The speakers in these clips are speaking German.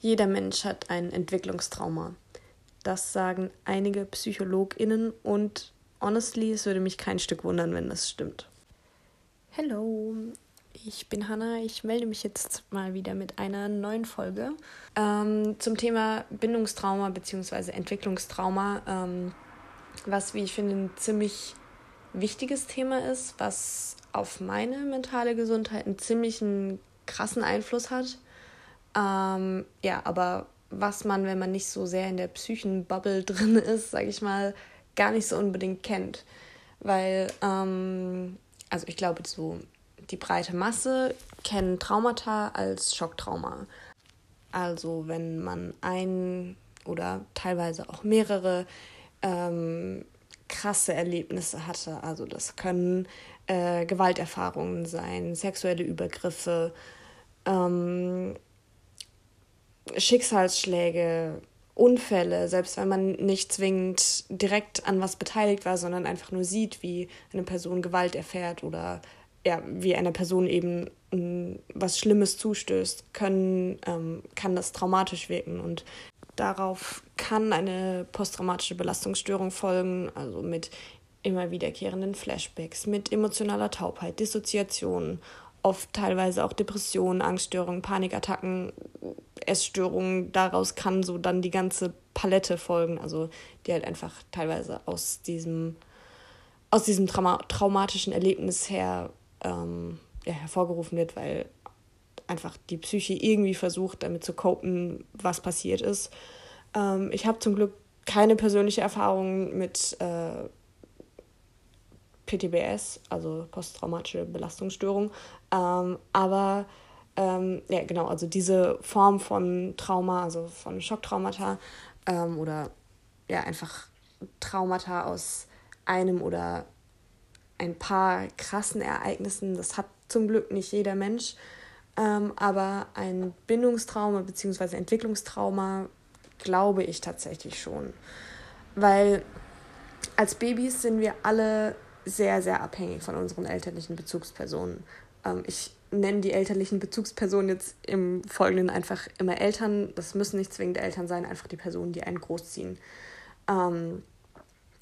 Jeder Mensch hat ein Entwicklungstrauma. Das sagen einige PsychologInnen und honestly, es würde mich kein Stück wundern, wenn das stimmt. Hallo, ich bin Hanna. Ich melde mich jetzt mal wieder mit einer neuen Folge ähm, zum Thema Bindungstrauma bzw. Entwicklungstrauma, ähm, was, wie ich finde, ein ziemlich wichtiges Thema ist, was auf meine mentale Gesundheit einen ziemlichen krassen Einfluss hat. Ähm, ja, aber was man, wenn man nicht so sehr in der Psychenbubble drin ist, sage ich mal, gar nicht so unbedingt kennt. Weil, ähm, also ich glaube, so die breite Masse kennt Traumata als Schocktrauma. Also wenn man ein oder teilweise auch mehrere ähm, krasse Erlebnisse hatte. Also das können äh, Gewalterfahrungen sein, sexuelle Übergriffe, ähm, Schicksalsschläge, Unfälle, selbst wenn man nicht zwingend direkt an was beteiligt war, sondern einfach nur sieht, wie eine Person Gewalt erfährt oder ja, wie einer Person eben m, was Schlimmes zustößt, können, ähm, kann das traumatisch wirken. Und darauf kann eine posttraumatische Belastungsstörung folgen, also mit immer wiederkehrenden Flashbacks, mit emotionaler Taubheit, Dissoziationen, oft teilweise auch Depressionen, Angststörungen, Panikattacken, Essstörungen. Daraus kann so dann die ganze Palette folgen, also die halt einfach teilweise aus diesem, aus diesem Trauma traumatischen Erlebnis her ähm, ja, hervorgerufen wird, weil einfach die Psyche irgendwie versucht, damit zu copen, was passiert ist. Ähm, ich habe zum Glück keine persönliche Erfahrung mit äh, PTBS, also posttraumatische Belastungsstörung. Ähm, aber ähm, ja, genau, also diese Form von Trauma, also von Schocktraumata ähm, oder ja, einfach Traumata aus einem oder ein paar krassen Ereignissen, das hat zum Glück nicht jeder Mensch. Ähm, aber ein Bindungstrauma bzw. Entwicklungstrauma glaube ich tatsächlich schon. Weil als Babys sind wir alle sehr, sehr abhängig von unseren elterlichen Bezugspersonen. Ähm, ich nenne die elterlichen Bezugspersonen jetzt im Folgenden einfach immer Eltern. Das müssen nicht zwingend Eltern sein, einfach die Personen, die einen großziehen. Ähm,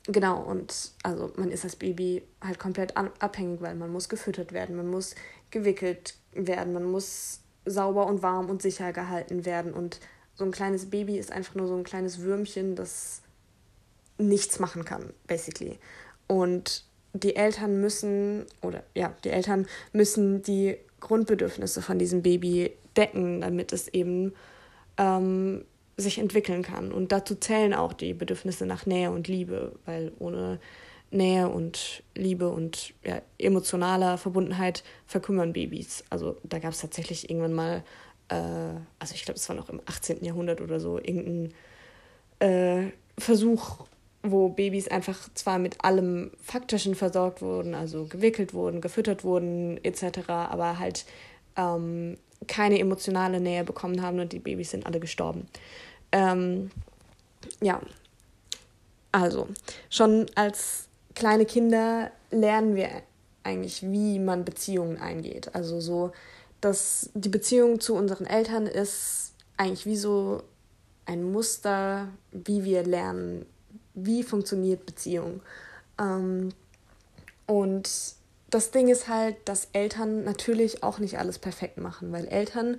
genau, und also man ist als Baby halt komplett abhängig, weil man muss gefüttert werden, man muss gewickelt werden, man muss sauber und warm und sicher gehalten werden. Und so ein kleines Baby ist einfach nur so ein kleines Würmchen, das nichts machen kann, basically. Und die Eltern müssen, oder ja, die Eltern müssen die Grundbedürfnisse von diesem Baby decken, damit es eben ähm, sich entwickeln kann. Und dazu zählen auch die Bedürfnisse nach Nähe und Liebe, weil ohne Nähe und Liebe und ja, emotionaler Verbundenheit verkümmern Babys. Also da gab es tatsächlich irgendwann mal, äh, also ich glaube, es war noch im 18. Jahrhundert oder so, irgendein äh, Versuch wo Babys einfach zwar mit allem Faktischen versorgt wurden, also gewickelt wurden, gefüttert wurden etc., aber halt ähm, keine emotionale Nähe bekommen haben und die Babys sind alle gestorben. Ähm, ja, also schon als kleine Kinder lernen wir eigentlich, wie man Beziehungen eingeht. Also so, dass die Beziehung zu unseren Eltern ist eigentlich wie so ein Muster, wie wir lernen, wie funktioniert Beziehung. Ähm, und das Ding ist halt, dass Eltern natürlich auch nicht alles perfekt machen, weil Eltern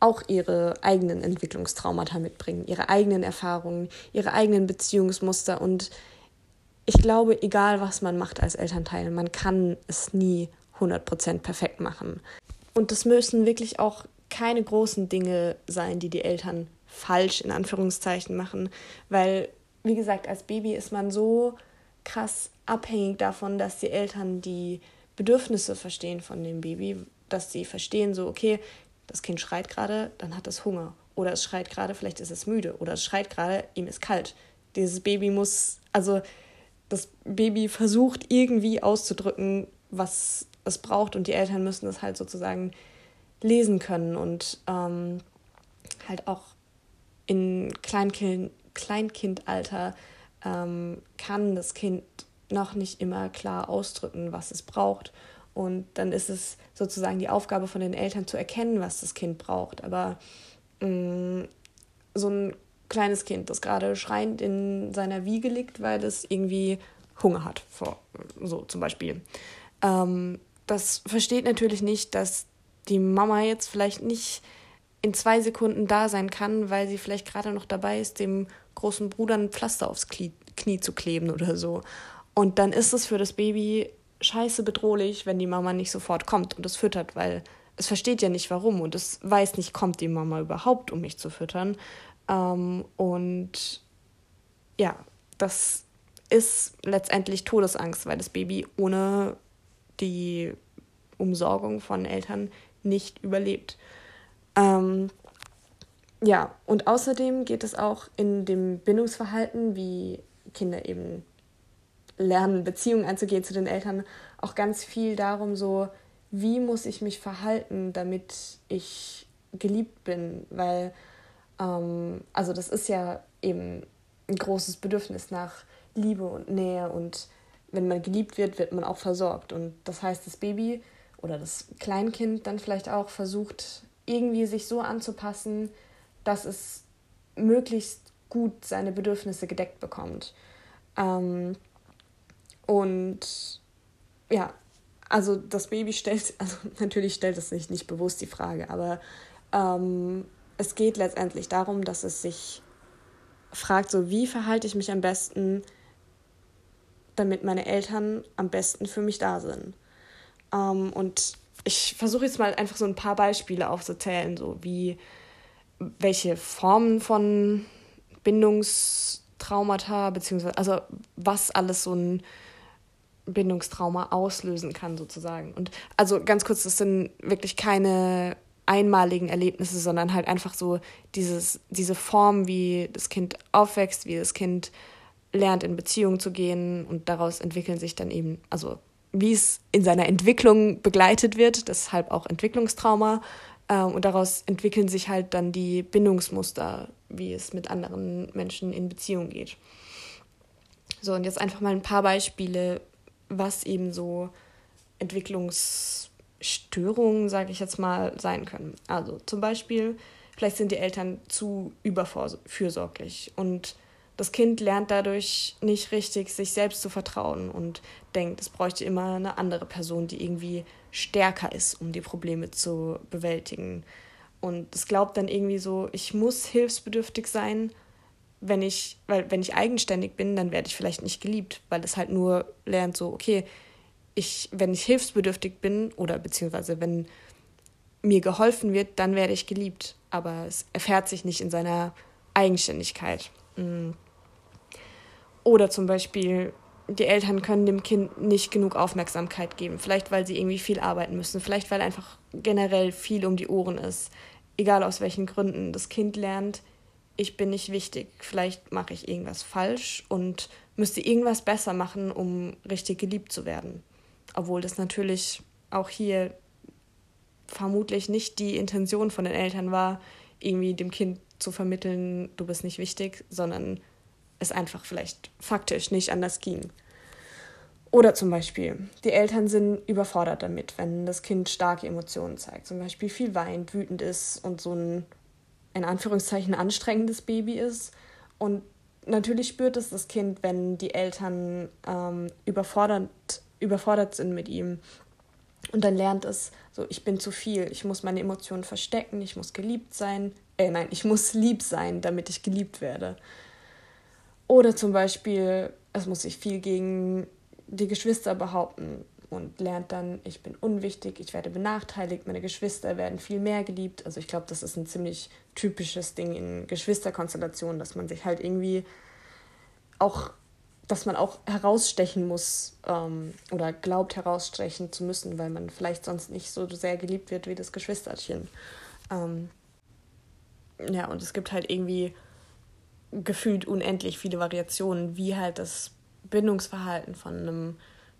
auch ihre eigenen Entwicklungstraumata mitbringen, ihre eigenen Erfahrungen, ihre eigenen Beziehungsmuster. Und ich glaube, egal was man macht als Elternteil, man kann es nie 100% perfekt machen. Und das müssen wirklich auch keine großen Dinge sein, die die Eltern falsch in Anführungszeichen machen, weil wie gesagt, als Baby ist man so krass abhängig davon, dass die Eltern die Bedürfnisse verstehen von dem Baby, dass sie verstehen, so, okay, das Kind schreit gerade, dann hat es Hunger. Oder es schreit gerade, vielleicht ist es müde. Oder es schreit gerade, ihm ist kalt. Dieses Baby muss, also das Baby versucht irgendwie auszudrücken, was es braucht. Und die Eltern müssen das halt sozusagen lesen können und ähm, halt auch in Kleinkind Kleinkindalter ähm, kann das Kind noch nicht immer klar ausdrücken, was es braucht. Und dann ist es sozusagen die Aufgabe von den Eltern zu erkennen, was das Kind braucht. Aber mh, mm, so ein kleines Kind, das gerade schreiend in seiner Wiege liegt, weil es irgendwie Hunger hat, so zum Beispiel. Ähm, das versteht natürlich nicht, dass die Mama jetzt vielleicht nicht in zwei Sekunden da sein kann, weil sie vielleicht gerade noch dabei ist, dem großen Bruder ein Pflaster aufs Knie, Knie zu kleben oder so. Und dann ist es für das Baby scheiße bedrohlich, wenn die Mama nicht sofort kommt und es füttert, weil es versteht ja nicht warum und es weiß nicht, kommt die Mama überhaupt, um mich zu füttern. Ähm, und ja, das ist letztendlich Todesangst, weil das Baby ohne die Umsorgung von Eltern nicht überlebt. Ähm, ja, und außerdem geht es auch in dem Bindungsverhalten, wie Kinder eben lernen, Beziehungen einzugehen zu den Eltern, auch ganz viel darum, so, wie muss ich mich verhalten, damit ich geliebt bin, weil, ähm, also das ist ja eben ein großes Bedürfnis nach Liebe und Nähe und wenn man geliebt wird, wird man auch versorgt. Und das heißt, das Baby oder das Kleinkind dann vielleicht auch versucht, irgendwie sich so anzupassen, dass es möglichst gut seine Bedürfnisse gedeckt bekommt. Ähm, und ja, also das Baby stellt, also natürlich stellt es sich nicht bewusst die Frage, aber ähm, es geht letztendlich darum, dass es sich fragt, so wie verhalte ich mich am besten, damit meine Eltern am besten für mich da sind. Ähm, und ich versuche jetzt mal einfach so ein paar Beispiele aufzuzählen, so wie welche Formen von Bindungstraumata, beziehungsweise, also was alles so ein Bindungstrauma auslösen kann, sozusagen. Und also ganz kurz, das sind wirklich keine einmaligen Erlebnisse, sondern halt einfach so dieses, diese Form, wie das Kind aufwächst, wie das Kind lernt, in Beziehungen zu gehen und daraus entwickeln sich dann eben, also wie es in seiner Entwicklung begleitet wird, deshalb auch Entwicklungstrauma. Ähm, und daraus entwickeln sich halt dann die Bindungsmuster, wie es mit anderen Menschen in Beziehung geht. So, und jetzt einfach mal ein paar Beispiele, was eben so Entwicklungsstörungen, sage ich jetzt mal, sein können. Also zum Beispiel, vielleicht sind die Eltern zu überfürsorglich und das Kind lernt dadurch nicht richtig, sich selbst zu vertrauen und denkt, es bräuchte immer eine andere Person, die irgendwie stärker ist, um die Probleme zu bewältigen. Und es glaubt dann irgendwie so, ich muss hilfsbedürftig sein, wenn ich, weil wenn ich eigenständig bin, dann werde ich vielleicht nicht geliebt, weil es halt nur lernt so, okay, ich, wenn ich hilfsbedürftig bin oder beziehungsweise wenn mir geholfen wird, dann werde ich geliebt. Aber es erfährt sich nicht in seiner Eigenständigkeit. Mm. Oder zum Beispiel, die Eltern können dem Kind nicht genug Aufmerksamkeit geben. Vielleicht, weil sie irgendwie viel arbeiten müssen. Vielleicht, weil einfach generell viel um die Ohren ist. Egal aus welchen Gründen. Das Kind lernt, ich bin nicht wichtig. Vielleicht mache ich irgendwas falsch und müsste irgendwas besser machen, um richtig geliebt zu werden. Obwohl das natürlich auch hier vermutlich nicht die Intention von den Eltern war, irgendwie dem Kind zu vermitteln, du bist nicht wichtig, sondern es einfach vielleicht faktisch nicht anders ging. Oder zum Beispiel, die Eltern sind überfordert damit, wenn das Kind starke Emotionen zeigt, zum Beispiel viel weint, wütend ist und so ein, in Anführungszeichen, anstrengendes Baby ist. Und natürlich spürt es das Kind, wenn die Eltern ähm, überfordert, überfordert sind mit ihm. Und dann lernt es so, ich bin zu viel, ich muss meine Emotionen verstecken, ich muss geliebt sein, äh nein, ich muss lieb sein, damit ich geliebt werde. Oder zum Beispiel, es muss sich viel gegen die Geschwister behaupten und lernt dann, ich bin unwichtig, ich werde benachteiligt, meine Geschwister werden viel mehr geliebt. Also ich glaube, das ist ein ziemlich typisches Ding in Geschwisterkonstellationen, dass man sich halt irgendwie auch, dass man auch herausstechen muss ähm, oder glaubt herausstechen zu müssen, weil man vielleicht sonst nicht so sehr geliebt wird wie das Geschwisterchen. Ähm, ja, und es gibt halt irgendwie gefühlt unendlich viele Variationen, wie halt das Bindungsverhalten von einem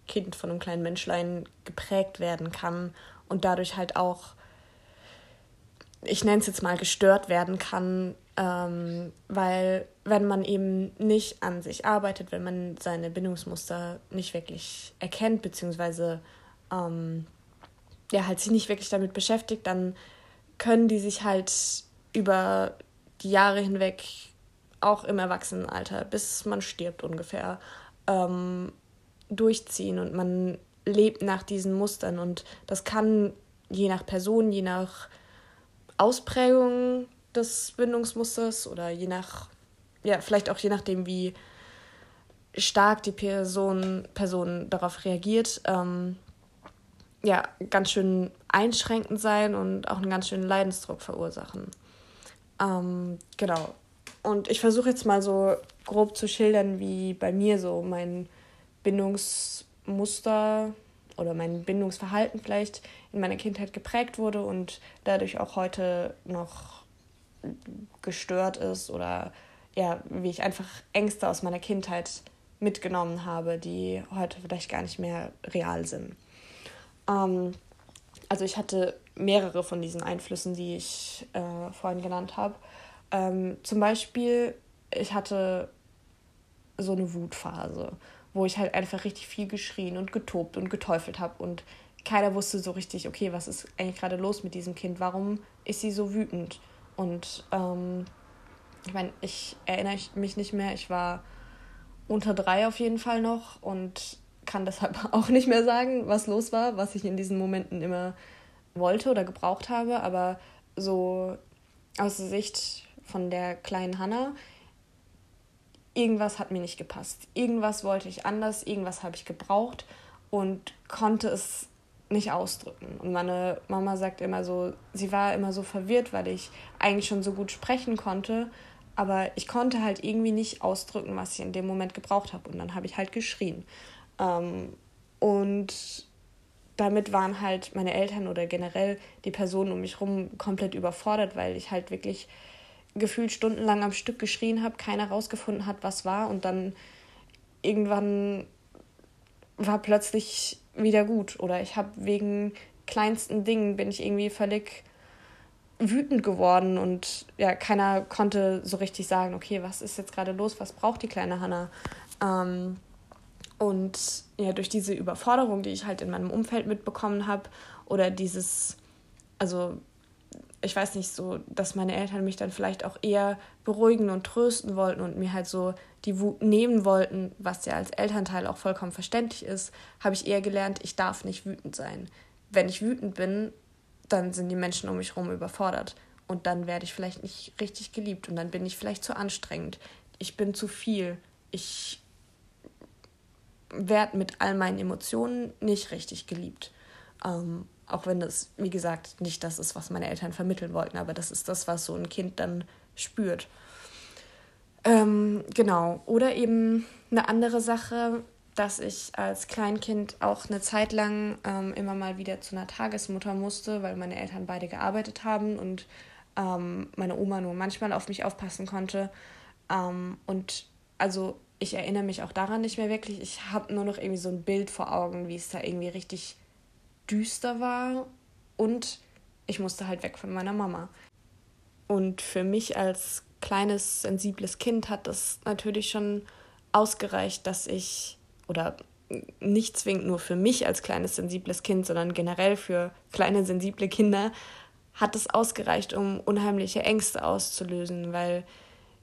Kind, von einem kleinen Menschlein geprägt werden kann und dadurch halt auch, ich nenne es jetzt mal, gestört werden kann, ähm, weil wenn man eben nicht an sich arbeitet, wenn man seine Bindungsmuster nicht wirklich erkennt, beziehungsweise ähm, ja, halt sich nicht wirklich damit beschäftigt, dann können die sich halt über die Jahre hinweg, auch im Erwachsenenalter, bis man stirbt ungefähr, ähm, durchziehen und man lebt nach diesen Mustern. Und das kann je nach Person, je nach Ausprägung des Bindungsmusters oder je nach, ja, vielleicht auch je nachdem, wie stark die Person, Person darauf reagiert, ähm, ja, ganz schön einschränkend sein und auch einen ganz schönen Leidensdruck verursachen. Ähm, genau. Und ich versuche jetzt mal so grob zu schildern, wie bei mir so mein Bindungsmuster oder mein Bindungsverhalten vielleicht in meiner Kindheit geprägt wurde und dadurch auch heute noch gestört ist oder ja, wie ich einfach Ängste aus meiner Kindheit mitgenommen habe, die heute vielleicht gar nicht mehr real sind. Ähm, also ich hatte mehrere von diesen Einflüssen, die ich äh, vorhin genannt habe. Ähm, zum Beispiel, ich hatte so eine Wutphase, wo ich halt einfach richtig viel geschrien und getobt und geteufelt habe und keiner wusste so richtig, okay, was ist eigentlich gerade los mit diesem Kind? Warum ist sie so wütend? Und ähm, ich meine, ich erinnere mich nicht mehr, ich war unter drei auf jeden Fall noch und kann deshalb auch nicht mehr sagen, was los war, was ich in diesen Momenten immer wollte oder gebraucht habe. Aber so aus Sicht von der kleinen Hannah, irgendwas hat mir nicht gepasst. Irgendwas wollte ich anders, irgendwas habe ich gebraucht und konnte es nicht ausdrücken. Und meine Mama sagt immer so, sie war immer so verwirrt, weil ich eigentlich schon so gut sprechen konnte, aber ich konnte halt irgendwie nicht ausdrücken, was ich in dem Moment gebraucht habe. Und dann habe ich halt geschrien. Ähm, und damit waren halt meine Eltern oder generell die Personen um mich herum komplett überfordert, weil ich halt wirklich gefühlt stundenlang am Stück geschrien habe, keiner rausgefunden hat, was war. Und dann irgendwann war plötzlich wieder gut. Oder ich habe wegen kleinsten Dingen bin ich irgendwie völlig wütend geworden. Und ja, keiner konnte so richtig sagen, okay, was ist jetzt gerade los, was braucht die kleine Hanna? Ähm, und ja, durch diese Überforderung, die ich halt in meinem Umfeld mitbekommen habe, oder dieses, also ich weiß nicht, so, dass meine Eltern mich dann vielleicht auch eher beruhigen und trösten wollten und mir halt so die Wut nehmen wollten, was ja als Elternteil auch vollkommen verständlich ist, habe ich eher gelernt, ich darf nicht wütend sein. Wenn ich wütend bin, dann sind die Menschen um mich herum überfordert. Und dann werde ich vielleicht nicht richtig geliebt und dann bin ich vielleicht zu anstrengend. Ich bin zu viel. Ich werde mit all meinen Emotionen nicht richtig geliebt. Ähm, auch wenn das, wie gesagt, nicht das ist, was meine Eltern vermitteln wollten, aber das ist das, was so ein Kind dann spürt. Ähm, genau. Oder eben eine andere Sache, dass ich als Kleinkind auch eine Zeit lang ähm, immer mal wieder zu einer Tagesmutter musste, weil meine Eltern beide gearbeitet haben und ähm, meine Oma nur manchmal auf mich aufpassen konnte. Ähm, und also ich erinnere mich auch daran nicht mehr wirklich. Ich habe nur noch irgendwie so ein Bild vor Augen, wie es da irgendwie richtig düster war und ich musste halt weg von meiner Mama. Und für mich als kleines, sensibles Kind hat das natürlich schon ausgereicht, dass ich, oder nicht zwingend nur für mich als kleines, sensibles Kind, sondern generell für kleine, sensible Kinder, hat es ausgereicht, um unheimliche Ängste auszulösen, weil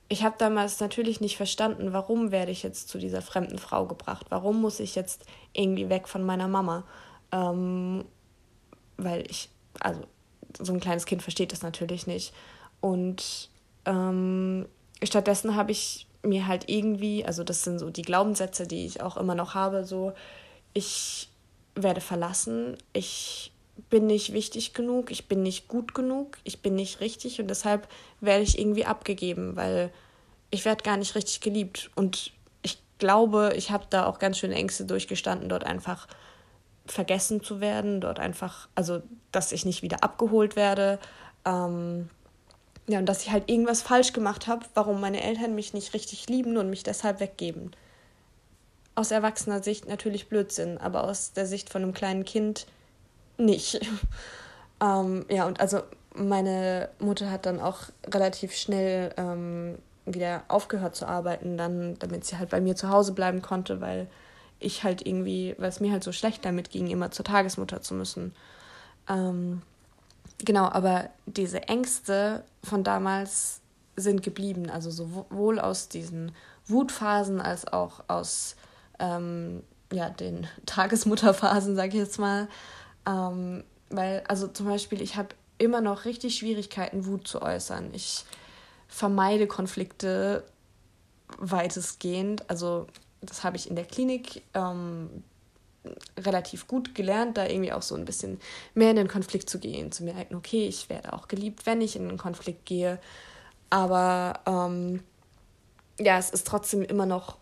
ich habe damals natürlich nicht verstanden, warum werde ich jetzt zu dieser fremden Frau gebracht, warum muss ich jetzt irgendwie weg von meiner Mama. Ähm, weil ich, also so ein kleines Kind versteht das natürlich nicht. Und ähm, stattdessen habe ich mir halt irgendwie, also das sind so die Glaubenssätze, die ich auch immer noch habe, so, ich werde verlassen, ich bin nicht wichtig genug, ich bin nicht gut genug, ich bin nicht richtig und deshalb werde ich irgendwie abgegeben, weil ich werde gar nicht richtig geliebt. Und ich glaube, ich habe da auch ganz schöne Ängste durchgestanden, dort einfach vergessen zu werden, dort einfach, also dass ich nicht wieder abgeholt werde. Ähm, ja, und dass ich halt irgendwas falsch gemacht habe, warum meine Eltern mich nicht richtig lieben und mich deshalb weggeben. Aus erwachsener Sicht natürlich Blödsinn, aber aus der Sicht von einem kleinen Kind nicht. ähm, ja, und also meine Mutter hat dann auch relativ schnell ähm, wieder aufgehört zu arbeiten, dann, damit sie halt bei mir zu Hause bleiben konnte, weil ich halt irgendwie, weil es mir halt so schlecht damit ging, immer zur Tagesmutter zu müssen. Ähm, genau, aber diese Ängste von damals sind geblieben. Also sowohl aus diesen Wutphasen als auch aus ähm, ja, den Tagesmutterphasen, sage ich jetzt mal. Ähm, weil, also zum Beispiel, ich habe immer noch richtig Schwierigkeiten, Wut zu äußern. Ich vermeide Konflikte weitestgehend. Also das habe ich in der Klinik ähm, relativ gut gelernt, da irgendwie auch so ein bisschen mehr in den Konflikt zu gehen, zu merken, okay, ich werde auch geliebt, wenn ich in den Konflikt gehe. Aber ähm, ja, es ist trotzdem immer noch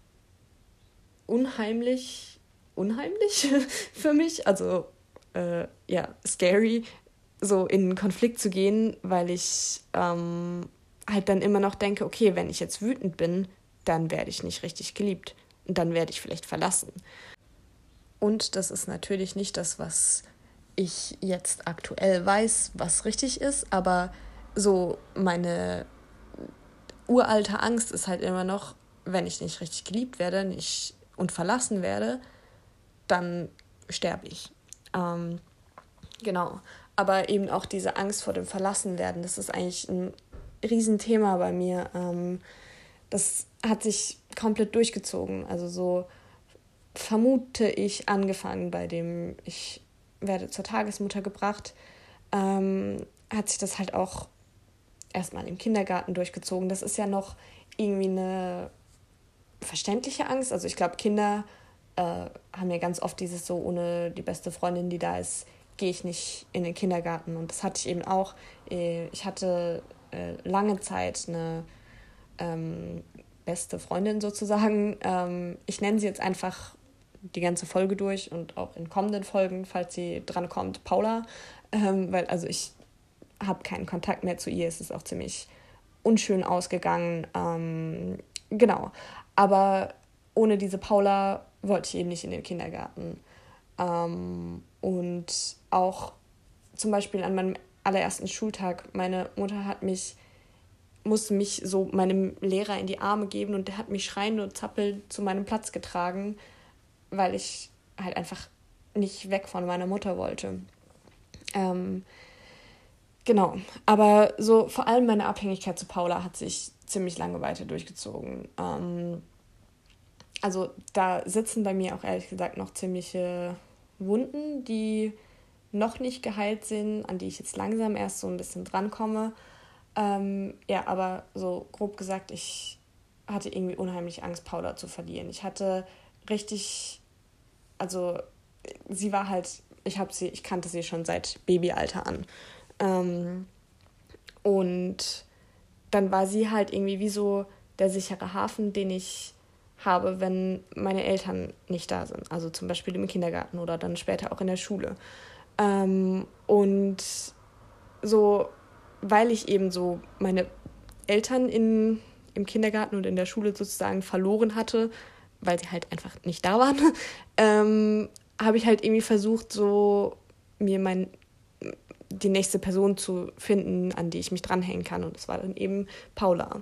unheimlich, unheimlich für mich. Also äh, ja, scary, so in einen Konflikt zu gehen, weil ich ähm, halt dann immer noch denke, okay, wenn ich jetzt wütend bin, dann werde ich nicht richtig geliebt dann werde ich vielleicht verlassen. Und das ist natürlich nicht das, was ich jetzt aktuell weiß, was richtig ist, aber so meine uralte Angst ist halt immer noch, wenn ich nicht richtig geliebt werde nicht, und verlassen werde, dann sterbe ich. Ähm, genau. Aber eben auch diese Angst vor dem Verlassenwerden, das ist eigentlich ein Riesenthema bei mir. Ähm, das hat sich komplett durchgezogen. Also so vermute ich angefangen bei dem, ich werde zur Tagesmutter gebracht, ähm, hat sich das halt auch erstmal im Kindergarten durchgezogen. Das ist ja noch irgendwie eine verständliche Angst. Also ich glaube, Kinder äh, haben ja ganz oft dieses so, ohne die beste Freundin, die da ist, gehe ich nicht in den Kindergarten. Und das hatte ich eben auch. Äh, ich hatte äh, lange Zeit eine ähm, beste Freundin sozusagen. Ähm, ich nenne sie jetzt einfach die ganze Folge durch und auch in kommenden Folgen, falls sie dran kommt, Paula. Ähm, weil also ich habe keinen Kontakt mehr zu ihr. Es ist auch ziemlich unschön ausgegangen. Ähm, genau. Aber ohne diese Paula wollte ich eben nicht in den Kindergarten. Ähm, und auch zum Beispiel an meinem allerersten Schultag, meine Mutter hat mich, musste mich so meinem Lehrer in die Arme geben und der hat mich schreiend und zappelnd zu meinem Platz getragen, weil ich halt einfach nicht weg von meiner Mutter wollte. Ähm, genau, aber so vor allem meine Abhängigkeit zu Paula hat sich ziemlich lange weiter durchgezogen. Ähm, also da sitzen bei mir auch ehrlich gesagt noch ziemliche Wunden, die noch nicht geheilt sind, an die ich jetzt langsam erst so ein bisschen drankomme. Ähm, ja, aber so grob gesagt, ich hatte irgendwie unheimlich Angst, Paula zu verlieren. Ich hatte richtig, also sie war halt, ich habe sie, ich kannte sie schon seit Babyalter an. Ähm, und dann war sie halt irgendwie wie so der sichere Hafen, den ich habe, wenn meine Eltern nicht da sind. Also zum Beispiel im Kindergarten oder dann später auch in der Schule. Ähm, und so, weil ich eben so meine Eltern in, im Kindergarten und in der Schule sozusagen verloren hatte, weil sie halt einfach nicht da waren, ähm, habe ich halt irgendwie versucht, so mir mein die nächste Person zu finden, an die ich mich dranhängen kann. Und das war dann eben Paula.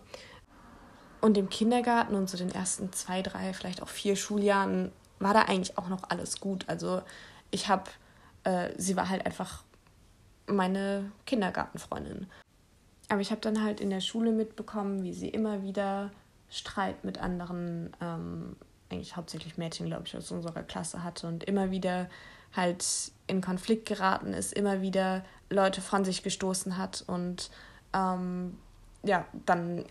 Und im Kindergarten und so den ersten zwei, drei, vielleicht auch vier Schuljahren war da eigentlich auch noch alles gut. Also ich habe, äh, sie war halt einfach meine Kindergartenfreundin. Aber ich habe dann halt in der Schule mitbekommen, wie sie immer wieder Streit mit anderen, ähm, eigentlich hauptsächlich Mädchen, glaube ich, aus unserer Klasse hatte und immer wieder halt in Konflikt geraten ist, immer wieder Leute von sich gestoßen hat und ähm, ja, dann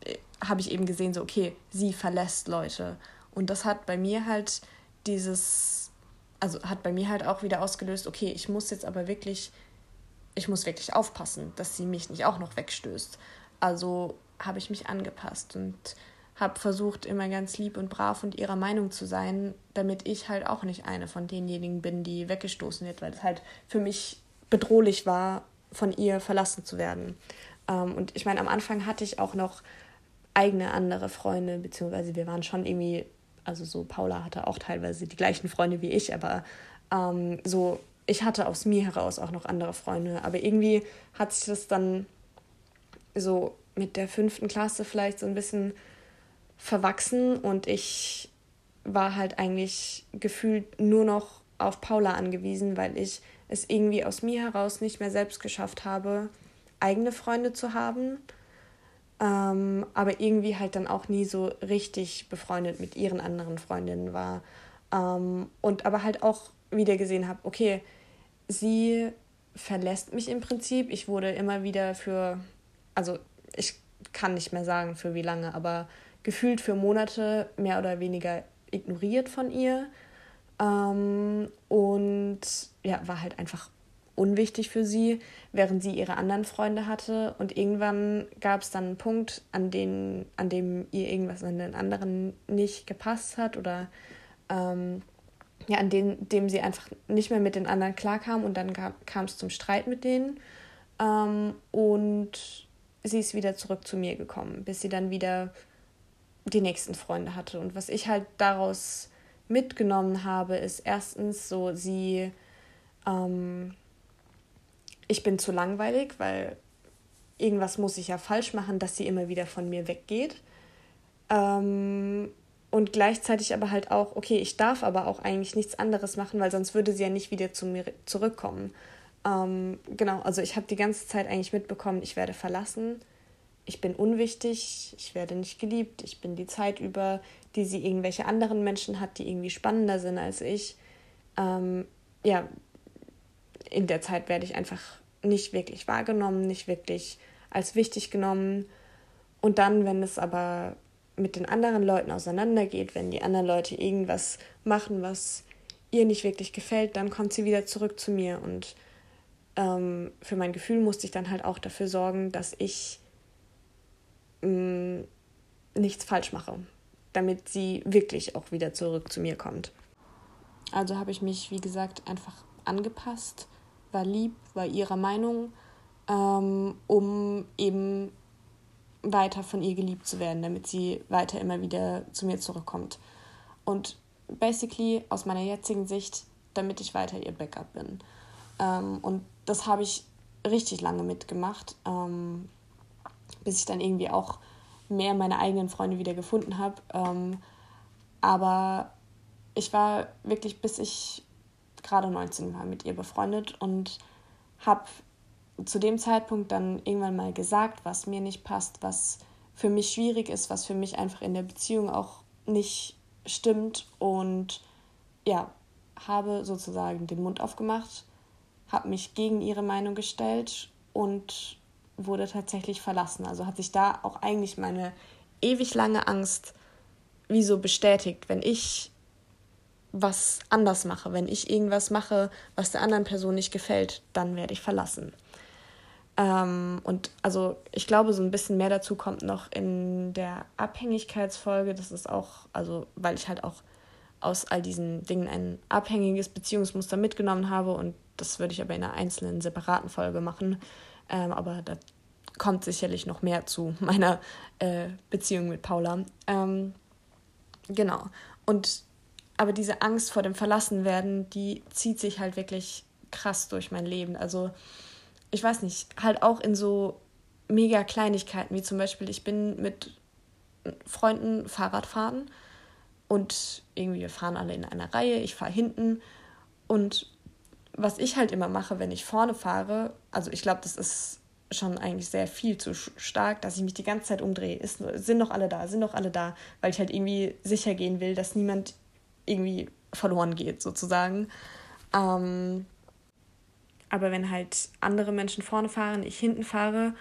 äh, habe ich eben gesehen, so, okay, sie verlässt Leute. Und das hat bei mir halt dieses, also hat bei mir halt auch wieder ausgelöst, okay, ich muss jetzt aber wirklich, ich muss wirklich aufpassen, dass sie mich nicht auch noch wegstößt. Also habe ich mich angepasst und habe versucht, immer ganz lieb und brav und ihrer Meinung zu sein, damit ich halt auch nicht eine von denjenigen bin, die weggestoßen wird, weil es halt für mich bedrohlich war, von ihr verlassen zu werden. Ähm, und ich meine, am Anfang hatte ich auch noch eigene andere Freunde, beziehungsweise wir waren schon irgendwie, also so Paula hatte auch teilweise die gleichen Freunde wie ich, aber ähm, so, ich hatte aus mir heraus auch noch andere Freunde, aber irgendwie hat sich das dann so mit der fünften Klasse vielleicht so ein bisschen verwachsen und ich war halt eigentlich gefühlt nur noch auf Paula angewiesen, weil ich es irgendwie aus mir heraus nicht mehr selbst geschafft habe, eigene Freunde zu haben. Ähm, aber irgendwie halt dann auch nie so richtig befreundet mit ihren anderen Freundinnen war. Ähm, und aber halt auch wieder gesehen habe, okay, sie verlässt mich im Prinzip. Ich wurde immer wieder für, also ich kann nicht mehr sagen, für wie lange, aber gefühlt für Monate mehr oder weniger ignoriert von ihr. Ähm, und ja, war halt einfach unwichtig für sie, während sie ihre anderen Freunde hatte. Und irgendwann gab es dann einen Punkt, an, den, an dem ihr irgendwas an den anderen nicht gepasst hat oder ähm, ja, an dem, dem sie einfach nicht mehr mit den anderen klarkam und dann kam es zum Streit mit denen. Ähm, und sie ist wieder zurück zu mir gekommen, bis sie dann wieder die nächsten Freunde hatte. Und was ich halt daraus mitgenommen habe, ist erstens so, sie, ähm, ich bin zu langweilig, weil irgendwas muss ich ja falsch machen, dass sie immer wieder von mir weggeht. Ähm, und gleichzeitig aber halt auch, okay, ich darf aber auch eigentlich nichts anderes machen, weil sonst würde sie ja nicht wieder zu mir zurückkommen. Ähm, genau, also ich habe die ganze Zeit eigentlich mitbekommen, ich werde verlassen, ich bin unwichtig, ich werde nicht geliebt, ich bin die Zeit über, die sie irgendwelche anderen Menschen hat, die irgendwie spannender sind als ich. Ähm, ja, in der Zeit werde ich einfach nicht wirklich wahrgenommen, nicht wirklich als wichtig genommen. Und dann, wenn es aber mit den anderen Leuten auseinandergeht, wenn die anderen Leute irgendwas machen, was ihr nicht wirklich gefällt, dann kommt sie wieder zurück zu mir. Und ähm, für mein Gefühl musste ich dann halt auch dafür sorgen, dass ich mh, mm, nichts falsch mache, damit sie wirklich auch wieder zurück zu mir kommt. Also habe ich mich, wie gesagt, einfach angepasst, war lieb, war ihrer Meinung, ähm, um eben weiter von ihr geliebt zu werden, damit sie weiter immer wieder zu mir zurückkommt. Und basically aus meiner jetzigen Sicht, damit ich weiter ihr Backup bin. Ähm, und das habe ich richtig lange mitgemacht, ähm, bis ich dann irgendwie auch mehr meine eigenen Freunde wieder gefunden habe. Ähm, aber ich war wirklich, bis ich gerade 19 war, mit ihr befreundet und habe zu dem Zeitpunkt dann irgendwann mal gesagt, was mir nicht passt, was für mich schwierig ist, was für mich einfach in der Beziehung auch nicht stimmt und ja, habe sozusagen den Mund aufgemacht, habe mich gegen ihre Meinung gestellt und wurde tatsächlich verlassen. Also hat sich da auch eigentlich meine ewig lange Angst wie so bestätigt, wenn ich was anders mache, wenn ich irgendwas mache, was der anderen Person nicht gefällt, dann werde ich verlassen. Ähm, und also ich glaube, so ein bisschen mehr dazu kommt noch in der Abhängigkeitsfolge. Das ist auch, also weil ich halt auch aus all diesen Dingen ein abhängiges Beziehungsmuster mitgenommen habe und das würde ich aber in einer einzelnen separaten Folge machen. Ähm, aber da kommt sicherlich noch mehr zu meiner äh, Beziehung mit Paula. Ähm, genau. Und aber diese Angst vor dem Verlassenwerden, die zieht sich halt wirklich krass durch mein Leben. Also ich weiß nicht, halt auch in so mega Kleinigkeiten, wie zum Beispiel, ich bin mit Freunden Fahrrad fahren und irgendwie wir fahren alle in einer Reihe, ich fahre hinten und was ich halt immer mache, wenn ich vorne fahre, also ich glaube, das ist schon eigentlich sehr viel zu stark, dass ich mich die ganze Zeit umdrehe. Ist, sind noch alle da, sind noch alle da, weil ich halt irgendwie sicher gehen will, dass niemand irgendwie verloren geht, sozusagen. Ähm, aber wenn halt andere Menschen vorne fahren, ich hinten fahre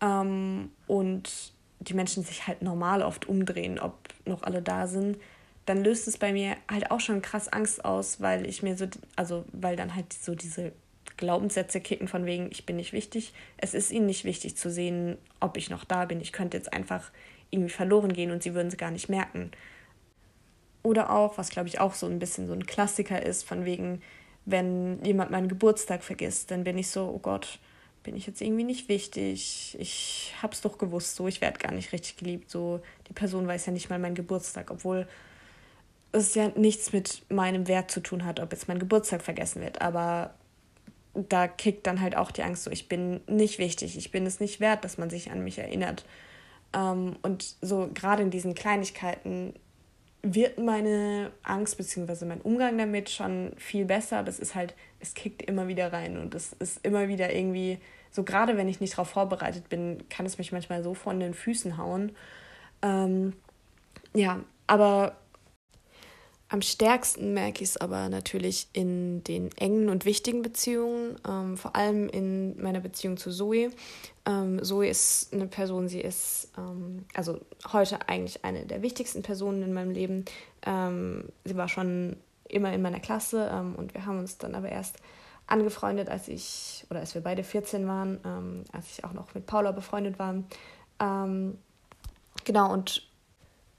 ähm, und die Menschen sich halt normal oft umdrehen, ob noch alle da sind, dann löst es bei mir halt auch schon krass Angst aus, weil ich mir so, also weil dann halt so diese Glaubenssätze kicken von wegen, ich bin nicht wichtig. Es ist ihnen nicht wichtig zu sehen, ob ich noch da bin. Ich könnte jetzt einfach irgendwie verloren gehen und sie würden es gar nicht merken. Oder auch, was glaube ich auch so ein bisschen so ein Klassiker ist, von wegen, wenn jemand meinen Geburtstag vergisst, dann bin ich so, oh Gott, bin ich jetzt irgendwie nicht wichtig. Ich hab's doch gewusst, so, ich werde gar nicht richtig geliebt. So, die Person weiß ja nicht mal meinen Geburtstag, obwohl es ja nichts mit meinem Wert zu tun hat, ob jetzt mein Geburtstag vergessen wird. Aber da kickt dann halt auch die Angst so, ich bin nicht wichtig, ich bin es nicht wert, dass man sich an mich erinnert. Ähm, und so gerade in diesen Kleinigkeiten wird meine Angst bzw. mein Umgang damit schon viel besser, aber es ist halt, es kickt immer wieder rein und es ist immer wieder irgendwie so gerade wenn ich nicht darauf vorbereitet bin, kann es mich manchmal so von den Füßen hauen. Ähm, ja, aber am stärksten merke ich es aber natürlich in den engen und wichtigen Beziehungen, ähm, vor allem in meiner Beziehung zu Zoe. Ähm, Zoe ist eine Person, sie ist ähm, also heute eigentlich eine der wichtigsten Personen in meinem Leben. Ähm, sie war schon immer in meiner Klasse ähm, und wir haben uns dann aber erst angefreundet, als ich, oder als wir beide 14 waren, ähm, als ich auch noch mit Paula befreundet war. genau, und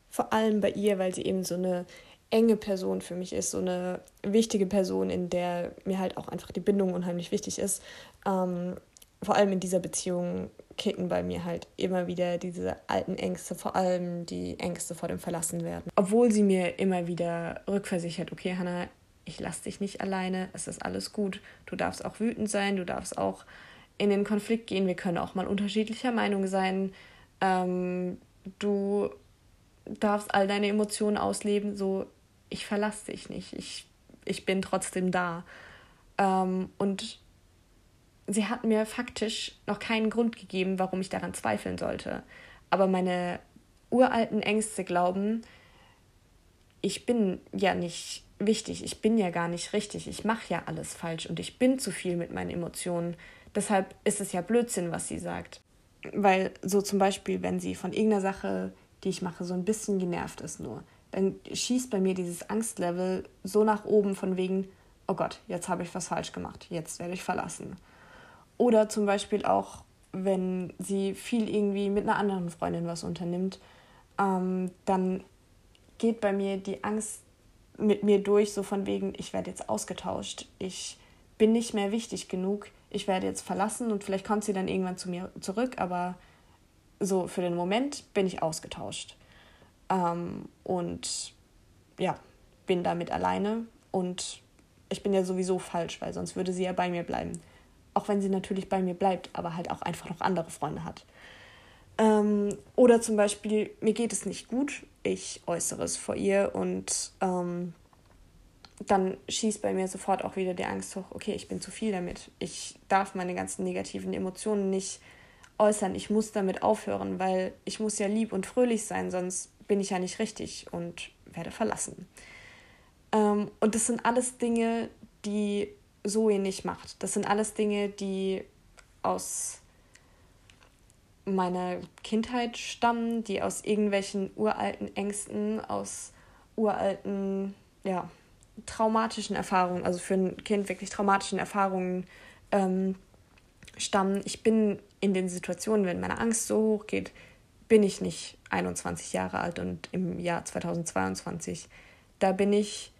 vor allem bei ihr, weil sie eben so eine enge Person für mich ist, so eine wichtige Person, in der mir halt auch einfach die Bindung unheimlich wichtig ist. Ähm, vor allem in dieser Beziehung kicken bei mir halt immer wieder diese alten Ängste, vor allem die Ängste vor dem Verlassenwerden. Obwohl sie mir immer wieder rückversichert, okay, Hannah, ich lasse dich nicht alleine, es ist alles gut, du darfst auch wütend sein, du darfst auch in den Konflikt gehen, wir können auch mal unterschiedlicher Meinung sein, ähm, du darfst all deine Emotionen ausleben, so ich verlasse dich nicht, ich, ich bin trotzdem da. Ähm, und sie hat mir faktisch noch keinen Grund gegeben, warum ich daran zweifeln sollte. Aber meine uralten Ängste glauben, ich bin ja nicht wichtig, ich bin ja gar nicht richtig, ich mache ja alles falsch und ich bin zu viel mit meinen Emotionen. Deshalb ist es ja Blödsinn, was sie sagt. Weil so zum Beispiel, wenn sie von irgendeiner Sache, die ich mache, so ein bisschen genervt ist nur, dann schießt bei mir dieses Angstlevel so nach oben von wegen, oh Gott, jetzt habe ich was falsch gemacht, jetzt werde ich verlassen. Oder zum Beispiel auch, wenn sie viel irgendwie mit einer anderen Freundin was unternimmt, ähm, dann geht bei mir die Angst mit mir durch, so von wegen, ich werde jetzt ausgetauscht, ich bin nicht mehr wichtig genug, ich werde jetzt verlassen und vielleicht kommt sie dann irgendwann zu mir zurück, aber so für den Moment bin ich ausgetauscht. Ähm, und ja, bin damit alleine und ich bin ja sowieso falsch, weil sonst würde sie ja bei mir bleiben. Auch wenn sie natürlich bei mir bleibt, aber halt auch einfach noch andere Freunde hat. Ähm, oder zum Beispiel, mir geht es nicht gut, ich äußere es vor ihr und ähm, dann schießt bei mir sofort auch wieder die Angst hoch, okay, ich bin zu viel damit. Ich darf meine ganzen negativen Emotionen nicht äußern. Ich muss damit aufhören, weil ich muss ja lieb und fröhlich sein, sonst bin ich ja nicht richtig und werde verlassen. Ähm, und das sind alles Dinge, die Zoe nicht macht. Das sind alles Dinge, die aus meiner Kindheit stammen, die aus irgendwelchen uralten Ängsten, aus uralten, ja, traumatischen Erfahrungen, also für ein Kind wirklich traumatischen Erfahrungen ähm, stammen. Ich bin in den Situationen, wenn meine Angst so hoch geht, bin ich nicht 21 Jahre alt und im Jahr 2022. Da bin ich,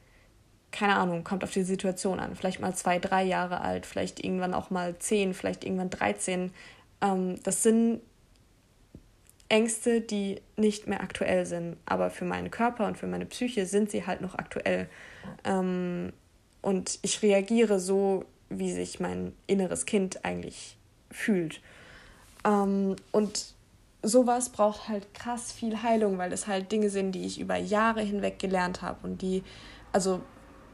keine Ahnung, kommt auf die Situation an. Vielleicht mal zwei, drei Jahre alt, vielleicht irgendwann auch mal zehn, vielleicht irgendwann 13. Ähm, das sind Ängste, die nicht mehr aktuell sind. Aber für meinen Körper und für meine Psyche sind sie halt noch aktuell. Ähm, und ich reagiere so, wie sich mein inneres Kind eigentlich fühlt. Ähm, und sowas braucht halt krass viel Heilung, weil es halt Dinge sind, die ich über Jahre hinweg gelernt habe und die, also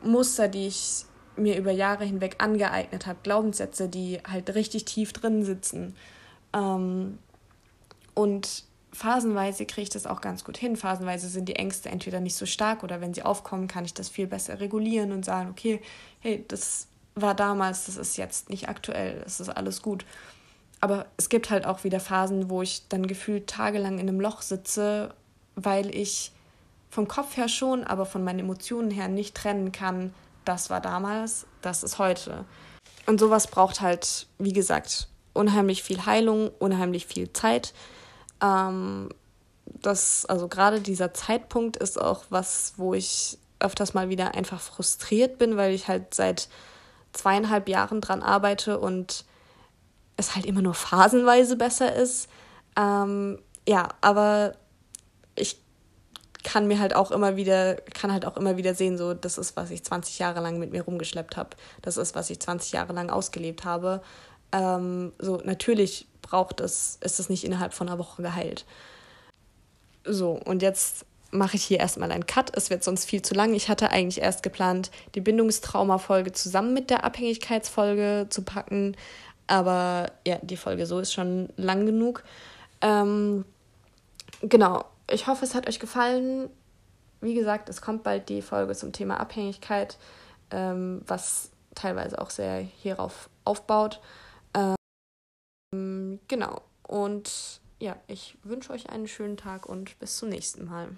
Muster, die ich mir über Jahre hinweg angeeignet habe, Glaubenssätze, die halt richtig tief drin sitzen. Ähm, und phasenweise kriege ich das auch ganz gut hin. Phasenweise sind die Ängste entweder nicht so stark oder wenn sie aufkommen, kann ich das viel besser regulieren und sagen, okay, hey, das war damals, das ist jetzt nicht aktuell, das ist alles gut aber es gibt halt auch wieder Phasen, wo ich dann gefühlt tagelang in einem Loch sitze, weil ich vom Kopf her schon, aber von meinen Emotionen her nicht trennen kann, das war damals, das ist heute. Und sowas braucht halt, wie gesagt, unheimlich viel Heilung, unheimlich viel Zeit. Ähm, das, also gerade dieser Zeitpunkt ist auch was, wo ich öfters mal wieder einfach frustriert bin, weil ich halt seit zweieinhalb Jahren dran arbeite und es halt immer nur phasenweise besser ist. Ähm, ja, aber ich kann mir halt auch immer wieder, kann halt auch immer wieder sehen, so, das ist, was ich 20 Jahre lang mit mir rumgeschleppt habe. Das ist, was ich 20 Jahre lang ausgelebt habe. Ähm, so, natürlich braucht es, ist es nicht innerhalb von einer Woche geheilt. So, und jetzt mache ich hier erstmal einen Cut. Es wird sonst viel zu lang. Ich hatte eigentlich erst geplant, die Bindungstrauma-Folge zusammen mit der Abhängigkeitsfolge zu packen. Aber ja, die Folge so ist schon lang genug. Ähm, genau, ich hoffe, es hat euch gefallen. Wie gesagt, es kommt bald die Folge zum Thema Abhängigkeit, ähm, was teilweise auch sehr hierauf aufbaut. Ähm, genau, und ja, ich wünsche euch einen schönen Tag und bis zum nächsten Mal.